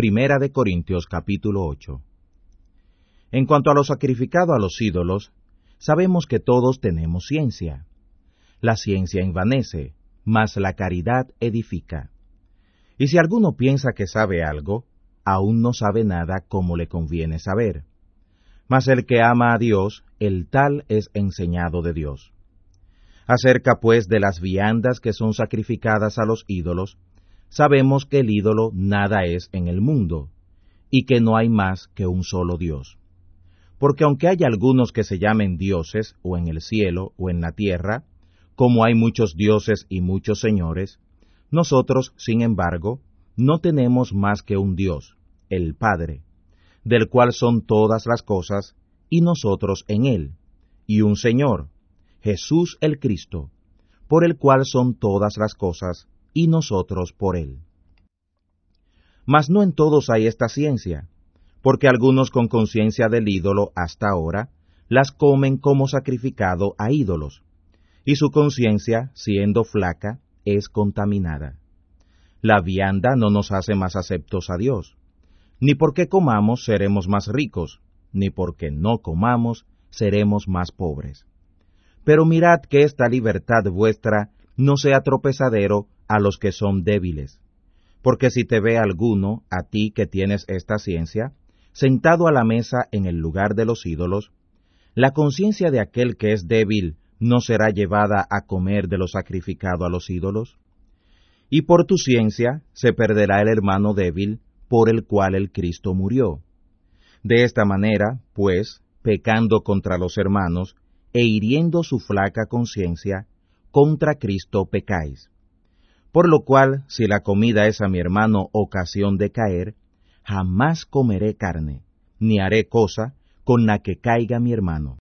Primera de Corintios capítulo 8. En cuanto a lo sacrificado a los ídolos, sabemos que todos tenemos ciencia. La ciencia envanece, mas la caridad edifica. Y si alguno piensa que sabe algo, aún no sabe nada como le conviene saber. Mas el que ama a Dios, el tal es enseñado de Dios. Acerca pues de las viandas que son sacrificadas a los ídolos, sabemos que el ídolo nada es en el mundo, y que no hay más que un solo Dios. Porque aunque haya algunos que se llamen dioses, o en el cielo, o en la tierra, como hay muchos dioses y muchos señores, nosotros, sin embargo, no tenemos más que un Dios, el Padre, del cual son todas las cosas, y nosotros en él, y un Señor, Jesús el Cristo, por el cual son todas las cosas, y nosotros por él. Mas no en todos hay esta ciencia, porque algunos con conciencia del ídolo hasta ahora las comen como sacrificado a ídolos, y su conciencia, siendo flaca, es contaminada. La vianda no nos hace más aceptos a Dios, ni porque comamos seremos más ricos, ni porque no comamos seremos más pobres. Pero mirad que esta libertad vuestra no sea tropezadero a los que son débiles. Porque si te ve alguno, a ti que tienes esta ciencia, sentado a la mesa en el lugar de los ídolos, la conciencia de aquel que es débil no será llevada a comer de lo sacrificado a los ídolos? Y por tu ciencia se perderá el hermano débil por el cual el Cristo murió. De esta manera, pues, pecando contra los hermanos, e hiriendo su flaca conciencia, contra Cristo pecáis. Por lo cual, si la comida es a mi hermano ocasión de caer, jamás comeré carne, ni haré cosa con la que caiga mi hermano.